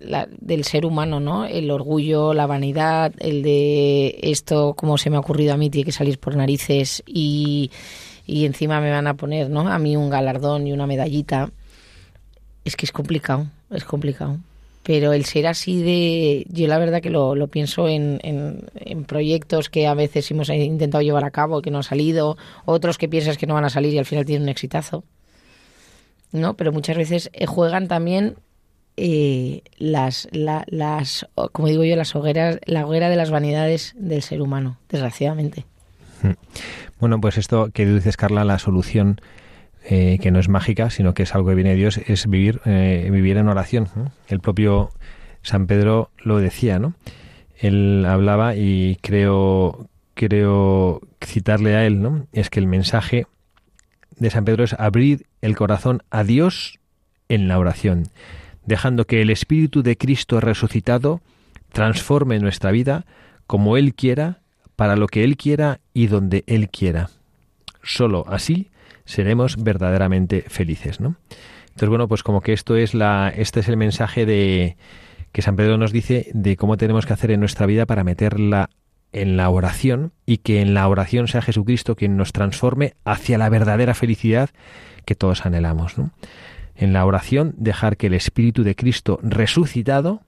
la, del ser humano no el orgullo la vanidad el de esto como se me ha ocurrido a mí tiene que salir por narices y y encima me van a poner no a mí un galardón y una medallita. Es que es complicado es complicado pero el ser así de, yo la verdad que lo, lo pienso en, en, proyectos que a veces hemos intentado llevar a cabo que no han salido, otros que piensas que no van a salir y al final tienen un exitazo, ¿no? Pero muchas veces eh, juegan también eh, las, la, las, como digo yo, las hogueras, la hoguera de las vanidades del ser humano, desgraciadamente. Hmm. Bueno, pues esto que dices, Carla, la solución eh, que no es mágica, sino que es algo que viene de Dios, es vivir, eh, vivir en oración. El propio San Pedro lo decía, ¿no? Él hablaba y creo, creo citarle a él, ¿no? Es que el mensaje de San Pedro es abrir el corazón a Dios en la oración, dejando que el Espíritu de Cristo resucitado transforme nuestra vida como Él quiera, para lo que Él quiera y donde Él quiera. Solo así seremos verdaderamente felices, ¿no? Entonces, bueno, pues como que esto es la, este es el mensaje de que San Pedro nos dice de cómo tenemos que hacer en nuestra vida para meterla en la oración y que en la oración sea Jesucristo quien nos transforme hacia la verdadera felicidad que todos anhelamos. En la oración dejar que el Espíritu de Cristo resucitado,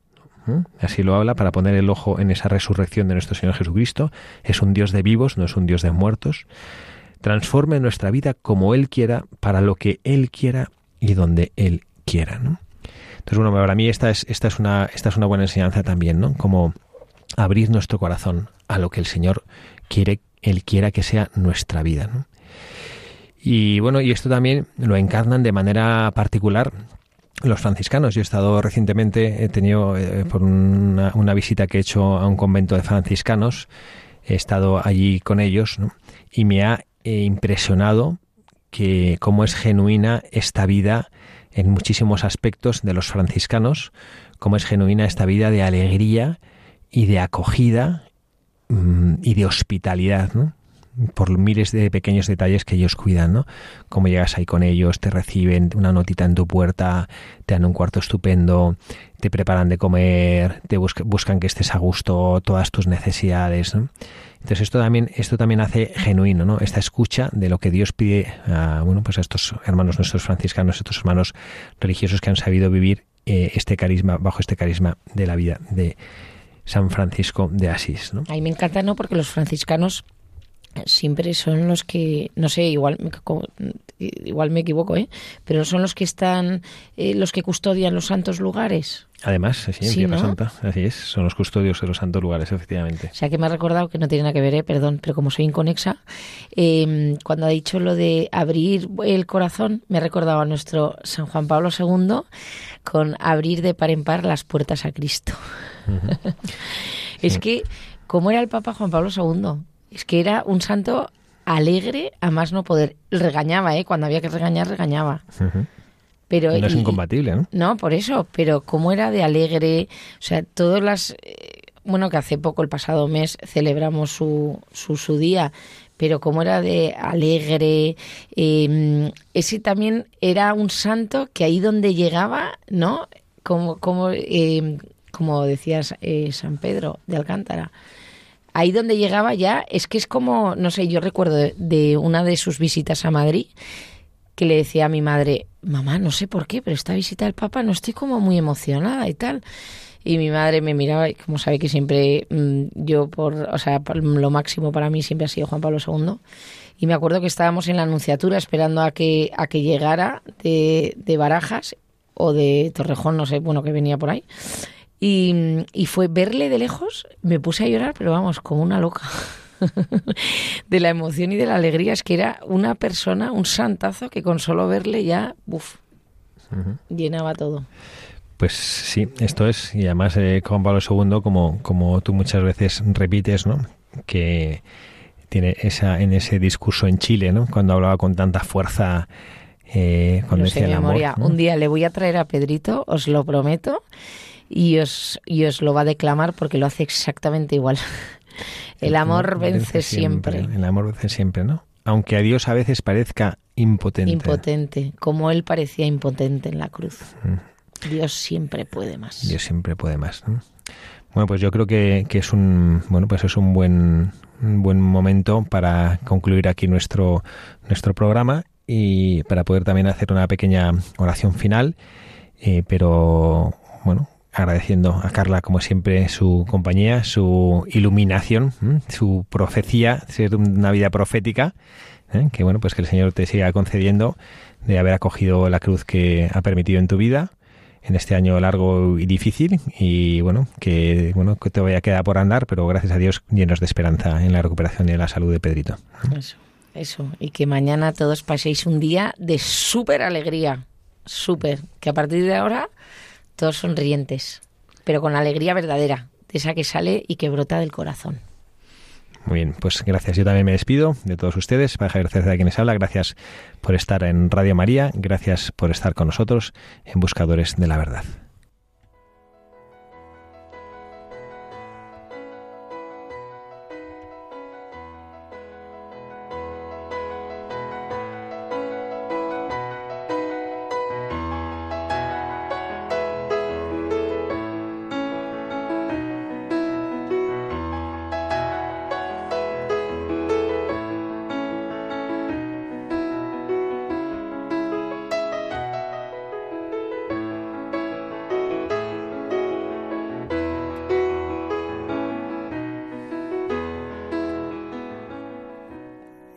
así lo habla para poner el ojo en esa resurrección de nuestro Señor Jesucristo, es un Dios de vivos, no es un Dios de muertos, transforme nuestra vida como Él quiera, para lo que Él quiera y donde Él quiera. ¿no? Entonces, bueno, para mí esta es, esta es, una, esta es una buena enseñanza también, ¿no? Como abrir nuestro corazón a lo que el Señor quiere, Él quiera que sea nuestra vida. ¿no? Y bueno, y esto también lo encarnan de manera particular los franciscanos. Yo he estado recientemente, he tenido eh, por una, una, visita que he hecho a un convento de franciscanos, he estado allí con ellos ¿no? y me ha impresionado que cómo es genuina esta vida en muchísimos aspectos de los franciscanos, cómo es genuina esta vida de alegría y de acogida mmm, y de hospitalidad, por miles de pequeños detalles que ellos cuidan, ¿no? Como llegas ahí con ellos, te reciben una notita en tu puerta, te dan un cuarto estupendo, te preparan de comer, te busca, buscan que estés a gusto, todas tus necesidades. Entonces esto también, esto también hace genuino, ¿no? Esta escucha de lo que Dios pide a, bueno, pues a estos hermanos nuestros franciscanos, estos hermanos religiosos que han sabido vivir eh, este carisma, bajo este carisma de la vida de San Francisco de Asís, ¿no? A mí me encanta, ¿no? Porque los franciscanos siempre son los que, no sé, igual, igual me equivoco, ¿eh? pero son los que están, eh, los que custodian los santos lugares. Además, sí, en Tierra Santa, así es, son los custodios de los santos lugares, efectivamente. O sea, que me ha recordado que no tiene nada que ver, ¿eh? perdón, pero como soy inconexa, em, cuando ha dicho lo de abrir el corazón, me ha recordado a nuestro San Juan Pablo II con abrir de par en par las puertas a Cristo. es que, ¿cómo era el Papa Juan Pablo II? Es que era un santo alegre a más no poder. Regañaba, ¿eh? Cuando había que regañar, regañaba. Pero, no es incompatible, ¿no? No, por eso. Pero cómo era de alegre. O sea, todas las... Eh, bueno, que hace poco, el pasado mes, celebramos su, su, su día pero como era de alegre, em, ese también era un santo que ahí donde llegaba, ¿no? Como, como, em, como decías eh, San Pedro de Alcántara, ahí donde llegaba ya, es que es como, no sé, yo recuerdo de, una de sus visitas a Madrid, que le decía a mi madre, mamá, no sé por qué, pero esta visita del Papa no estoy como muy emocionada y tal. Y mi madre me miraba, y como sabe que siempre mm, yo, por, o sea, lo máximo para mí siempre ha sido Juan Pablo II. Y me acuerdo que estábamos en la anunciatura esperando a que, a que llegara de, de Barajas o de Torrejón, no sé, bueno, que venía por ahí. Y, fue verle de lejos, me puse a llorar, pero vamos, como una loca. de la emoción y de la alegría. Es que era una persona, un santazo, que con solo verle ya, uff, llenaba todo. Pues sí, esto es, y además eh, Juan Pablo II, como, como tú muchas veces repites, ¿no? Que tiene esa en ese discurso en Chile, ¿no? Cuando hablaba con tanta fuerza eh, cuando decía el amor, Un día le voy a traer a Pedrito, os lo prometo, y os, y os lo va a declamar porque lo hace exactamente igual. El, amor vence, siempre. El amor vence siempre, ¿no? Aunque a Dios a veces parezca impotente. Impotente, como Él parecía impotente en la cruz. Mm. Dios siempre puede más. Dios siempre puede más. Bueno, pues yo creo que, que, es un bueno, pues es un buen un buen momento para concluir aquí nuestro nuestro programa y para poder también hacer una pequeña oración final. Eh, pero bueno, agradeciendo a Carla, como siempre, su compañía, su iluminación, su profecía, ser una vida profética, ¿eh? que bueno, pues que el Señor te siga concediendo de haber acogido la cruz que ha permitido en tu vida en este año largo y difícil. Y bueno, que bueno, que te vaya a quedar por andar, pero gracias a Dios llenos de esperanza en la recuperación y en la salud de Pedrito. Eso, eso, y que mañana todos paséis un día de súper alegría, súper, que a partir de ahora todos sonrientes, pero con alegría verdadera, de esa que sale y que brota del corazón. Muy bien, pues gracias. Yo también me despido de todos ustedes. Para Javier Cerceda, quienes habla, gracias por estar en Radio María, gracias por estar con nosotros en Buscadores de la Verdad.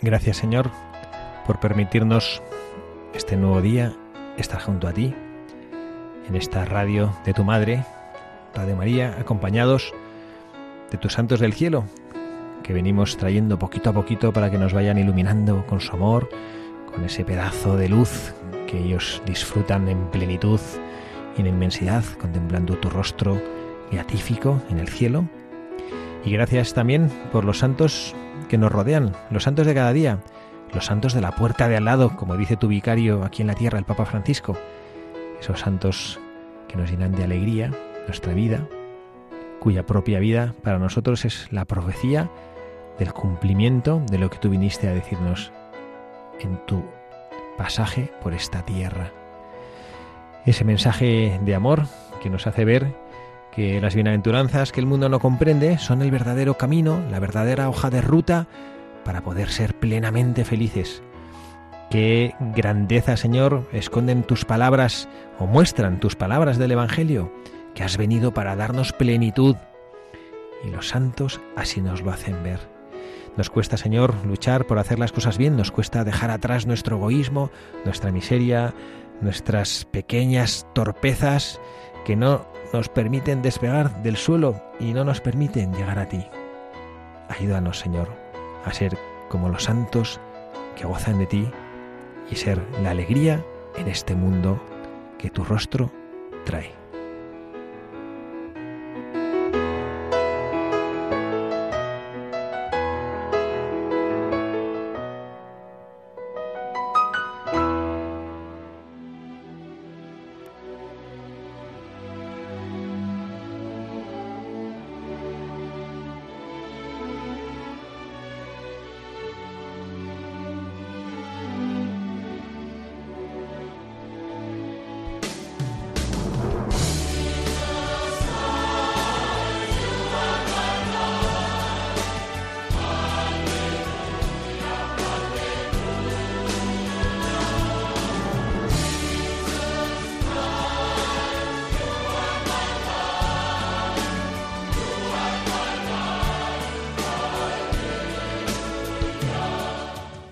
Gracias Señor por permitirnos este nuevo día estar junto a ti en esta radio de tu Madre, Radio María, acompañados de tus santos del cielo, que venimos trayendo poquito a poquito para que nos vayan iluminando con su amor, con ese pedazo de luz que ellos disfrutan en plenitud y en inmensidad, contemplando tu rostro beatífico en el cielo. Y gracias también por los santos que nos rodean, los santos de cada día, los santos de la puerta de al lado, como dice tu vicario aquí en la tierra, el Papa Francisco, esos santos que nos llenan de alegría nuestra vida, cuya propia vida para nosotros es la profecía del cumplimiento de lo que tú viniste a decirnos en tu pasaje por esta tierra. Ese mensaje de amor que nos hace ver que las bienaventuranzas que el mundo no comprende son el verdadero camino, la verdadera hoja de ruta para poder ser plenamente felices. Qué grandeza, Señor, esconden tus palabras o muestran tus palabras del Evangelio, que has venido para darnos plenitud. Y los santos así nos lo hacen ver. Nos cuesta, Señor, luchar por hacer las cosas bien, nos cuesta dejar atrás nuestro egoísmo, nuestra miseria, nuestras pequeñas torpezas que no nos permiten despegar del suelo y no nos permiten llegar a ti. Ayúdanos, Señor, a ser como los santos que gozan de ti y ser la alegría en este mundo que tu rostro trae.